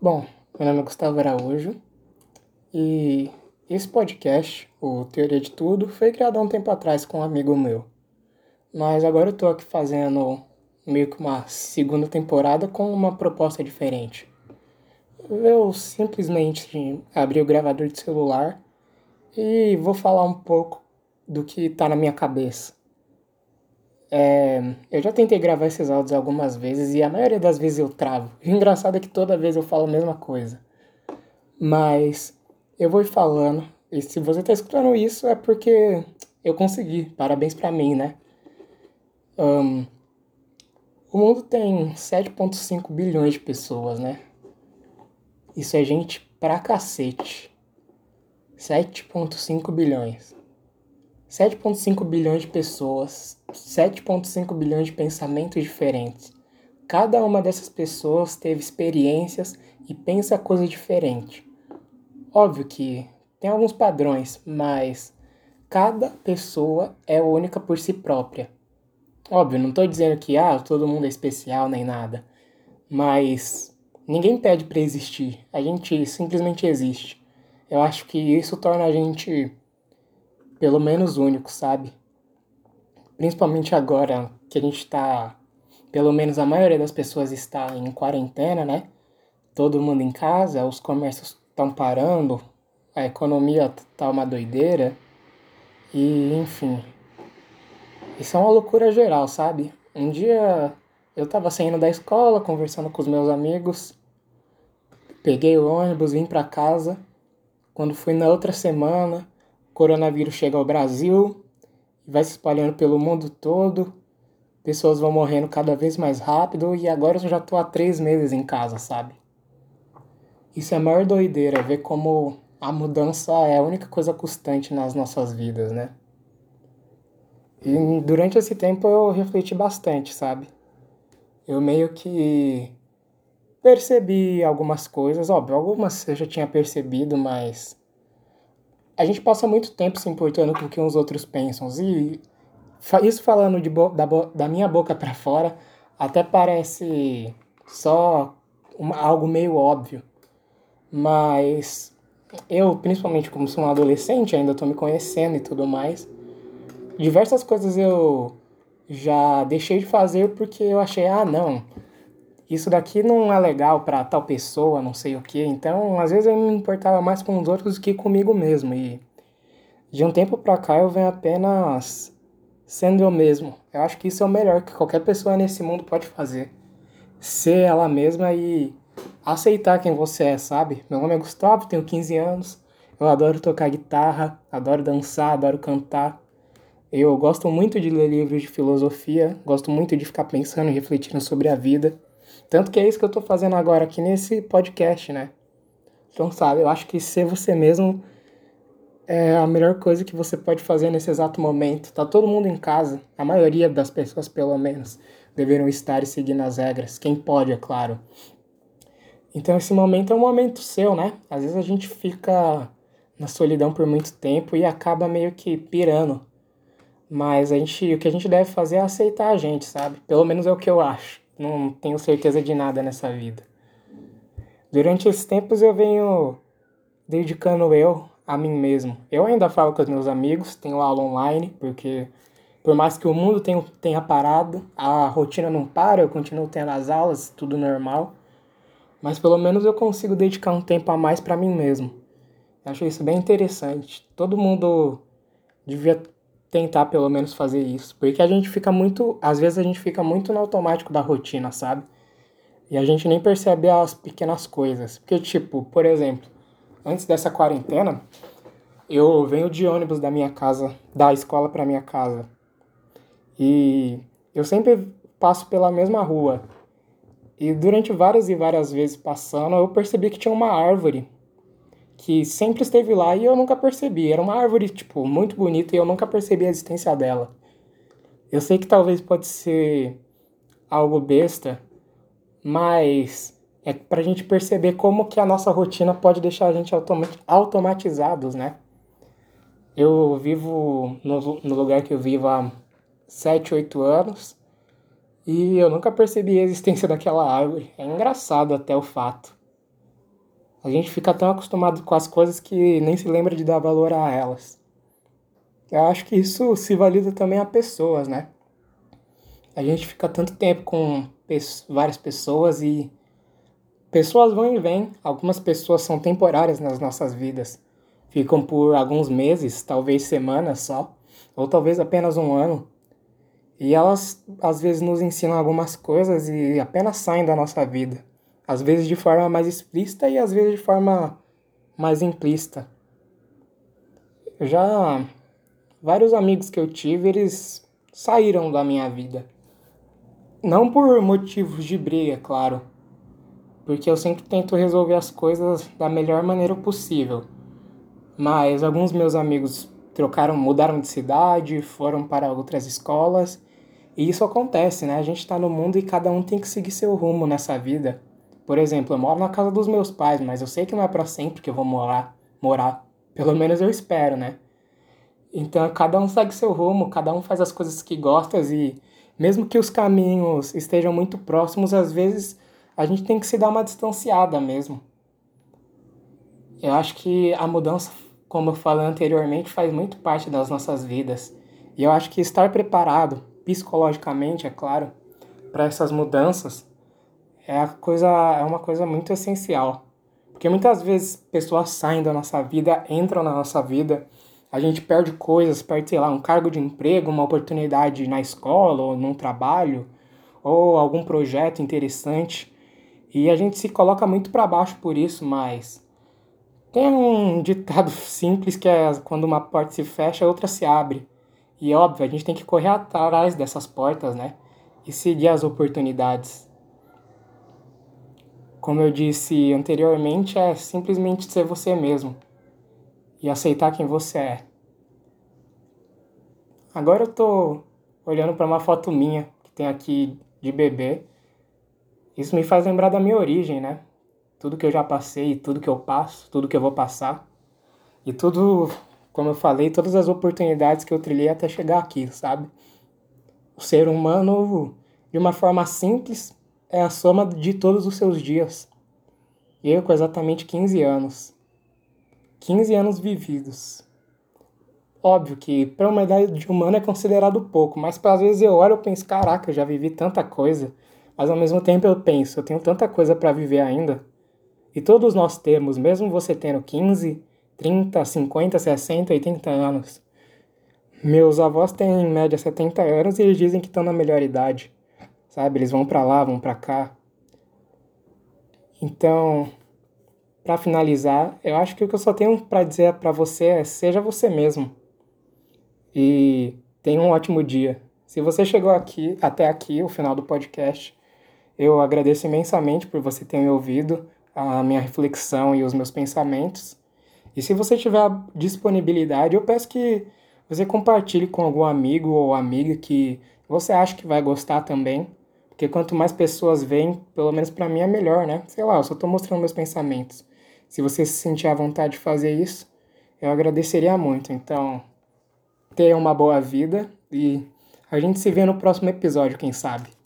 Bom, meu nome é Gustavo Araújo e esse podcast, o Teoria de Tudo, foi criado há um tempo atrás com um amigo meu. Mas agora eu tô aqui fazendo meio que uma segunda temporada com uma proposta diferente. Eu simplesmente abri o gravador de celular e vou falar um pouco do que tá na minha cabeça. É, eu já tentei gravar esses áudios algumas vezes e a maioria das vezes eu travo. O engraçado é que toda vez eu falo a mesma coisa. Mas eu vou falando. E se você tá escutando isso é porque eu consegui. Parabéns pra mim, né? Um, o mundo tem 7,5 bilhões de pessoas, né? Isso é gente pra cacete. 7,5 bilhões. 7,5 bilhões de pessoas, 7,5 bilhões de pensamentos diferentes. Cada uma dessas pessoas teve experiências e pensa coisa diferente. Óbvio que tem alguns padrões, mas cada pessoa é única por si própria. Óbvio, não estou dizendo que ah, todo mundo é especial nem nada, mas ninguém pede para existir, a gente simplesmente existe. Eu acho que isso torna a gente pelo menos único, sabe? Principalmente agora que a gente está, pelo menos a maioria das pessoas está em quarentena, né? Todo mundo em casa, os comércios estão parando, a economia tá uma doideira e enfim. Isso é uma loucura geral, sabe? Um dia eu tava saindo da escola, conversando com os meus amigos, peguei o ônibus, vim para casa. Quando fui na outra semana, coronavírus chega ao Brasil e vai se espalhando pelo mundo todo. Pessoas vão morrendo cada vez mais rápido e agora eu já tô há três meses em casa, sabe? Isso é a maior doideira, ver como a mudança é a única coisa constante nas nossas vidas, né? E durante esse tempo eu refleti bastante, sabe? Eu meio que percebi algumas coisas, óbvio, algumas eu já tinha percebido, mas a gente passa muito tempo se importando com o que os outros pensam. E isso falando de da, da minha boca para fora, até parece só uma, algo meio óbvio. Mas eu, principalmente como sou um adolescente, ainda estou me conhecendo e tudo mais, diversas coisas eu já deixei de fazer porque eu achei, ah, não, isso daqui não é legal para tal pessoa, não sei o que. Então, às vezes eu me importava mais com os outros do que comigo mesmo. E de um tempo para cá eu venho apenas sendo eu mesmo. Eu acho que isso é o melhor que qualquer pessoa nesse mundo pode fazer. Ser ela mesma e aceitar quem você é, sabe? Meu nome é Gustavo, tenho 15 anos. Eu adoro tocar guitarra, adoro dançar, adoro cantar. Eu gosto muito de ler livros de filosofia, gosto muito de ficar pensando e refletindo sobre a vida. Tanto que é isso que eu tô fazendo agora aqui nesse podcast, né? Então, sabe, eu acho que ser você mesmo é a melhor coisa que você pode fazer nesse exato momento. Tá todo mundo em casa, a maioria das pessoas, pelo menos, deveriam estar e seguindo as regras. Quem pode, é claro. Então, esse momento é um momento seu, né? Às vezes a gente fica na solidão por muito tempo e acaba meio que pirando. Mas a gente, o que a gente deve fazer é aceitar a gente, sabe? Pelo menos é o que eu acho não tenho certeza de nada nessa vida. Durante esses tempos eu venho dedicando eu a mim mesmo. Eu ainda falo com os meus amigos, tenho aula online, porque por mais que o mundo tenha, tenha parado, a rotina não para, eu continuo tendo as aulas, tudo normal. Mas pelo menos eu consigo dedicar um tempo a mais para mim mesmo. Eu acho isso bem interessante. Todo mundo devia tentar pelo menos fazer isso. Porque a gente fica muito. Às vezes a gente fica muito no automático da rotina, sabe? E a gente nem percebe as pequenas coisas. Porque, tipo, por exemplo, antes dessa quarentena, eu venho de ônibus da minha casa, da escola para minha casa. E eu sempre passo pela mesma rua. E durante várias e várias vezes passando, eu percebi que tinha uma árvore que sempre esteve lá e eu nunca percebi. Era uma árvore, tipo, muito bonita e eu nunca percebi a existência dela. Eu sei que talvez pode ser algo besta, mas é pra gente perceber como que a nossa rotina pode deixar a gente automatizados, né? Eu vivo no, no lugar que eu vivo há 7, 8 anos e eu nunca percebi a existência daquela árvore. É engraçado até o fato. A gente fica tão acostumado com as coisas que nem se lembra de dar valor a elas. Eu acho que isso se valida também a pessoas, né? A gente fica tanto tempo com várias pessoas e pessoas vão e vêm. Algumas pessoas são temporárias nas nossas vidas. Ficam por alguns meses, talvez semanas só, ou talvez apenas um ano. E elas às vezes nos ensinam algumas coisas e apenas saem da nossa vida. Às vezes de forma mais explícita e às vezes de forma mais implícita. Já vários amigos que eu tive, eles saíram da minha vida. Não por motivos de briga, claro, porque eu sempre tento resolver as coisas da melhor maneira possível. Mas alguns meus amigos trocaram, mudaram de cidade, foram para outras escolas e isso acontece, né? A gente está no mundo e cada um tem que seguir seu rumo nessa vida. Por exemplo, eu moro na casa dos meus pais, mas eu sei que não é para sempre que eu vou morar, morar. Pelo menos eu espero, né? Então, cada um segue seu rumo, cada um faz as coisas que gosta e mesmo que os caminhos estejam muito próximos, às vezes a gente tem que se dar uma distanciada mesmo. Eu acho que a mudança, como eu falei anteriormente, faz muito parte das nossas vidas. E eu acho que estar preparado psicologicamente, é claro, para essas mudanças é, a coisa, é uma coisa muito essencial. Porque muitas vezes pessoas saem da nossa vida, entram na nossa vida, a gente perde coisas, perde, sei lá, um cargo de emprego, uma oportunidade na escola ou num trabalho, ou algum projeto interessante, e a gente se coloca muito para baixo por isso, mas tem um ditado simples que é quando uma porta se fecha, a outra se abre. E óbvio, a gente tem que correr atrás dessas portas, né? E seguir as oportunidades. Como eu disse anteriormente, é simplesmente ser você mesmo e aceitar quem você é. Agora eu tô olhando para uma foto minha que tem aqui de bebê. Isso me faz lembrar da minha origem, né? Tudo que eu já passei, tudo que eu passo, tudo que eu vou passar. E tudo como eu falei, todas as oportunidades que eu trilhei até chegar aqui, sabe? O ser humano, de uma forma simples, é a soma de todos os seus dias. Eu com exatamente 15 anos. 15 anos vividos. Óbvio que para uma idade humana é considerado pouco, mas às vezes eu olho e penso, caraca, eu já vivi tanta coisa. Mas ao mesmo tempo eu penso, eu tenho tanta coisa para viver ainda. E todos nós temos, mesmo você tendo 15, 30, 50, 60, 80 anos. Meus avós têm em média 70 anos e eles dizem que estão na melhor idade. Sabe? Eles vão para lá, vão para cá. Então, para finalizar, eu acho que o que eu só tenho para dizer para você é: seja você mesmo. E tenha um ótimo dia. Se você chegou aqui até aqui, o final do podcast, eu agradeço imensamente por você ter me ouvido, a minha reflexão e os meus pensamentos. E se você tiver disponibilidade, eu peço que você compartilhe com algum amigo ou amiga que você acha que vai gostar também. Porque quanto mais pessoas veem, pelo menos para mim é melhor, né? Sei lá, eu só estou mostrando meus pensamentos. Se você se sentir à vontade de fazer isso, eu agradeceria muito. Então, tenha uma boa vida e a gente se vê no próximo episódio, quem sabe.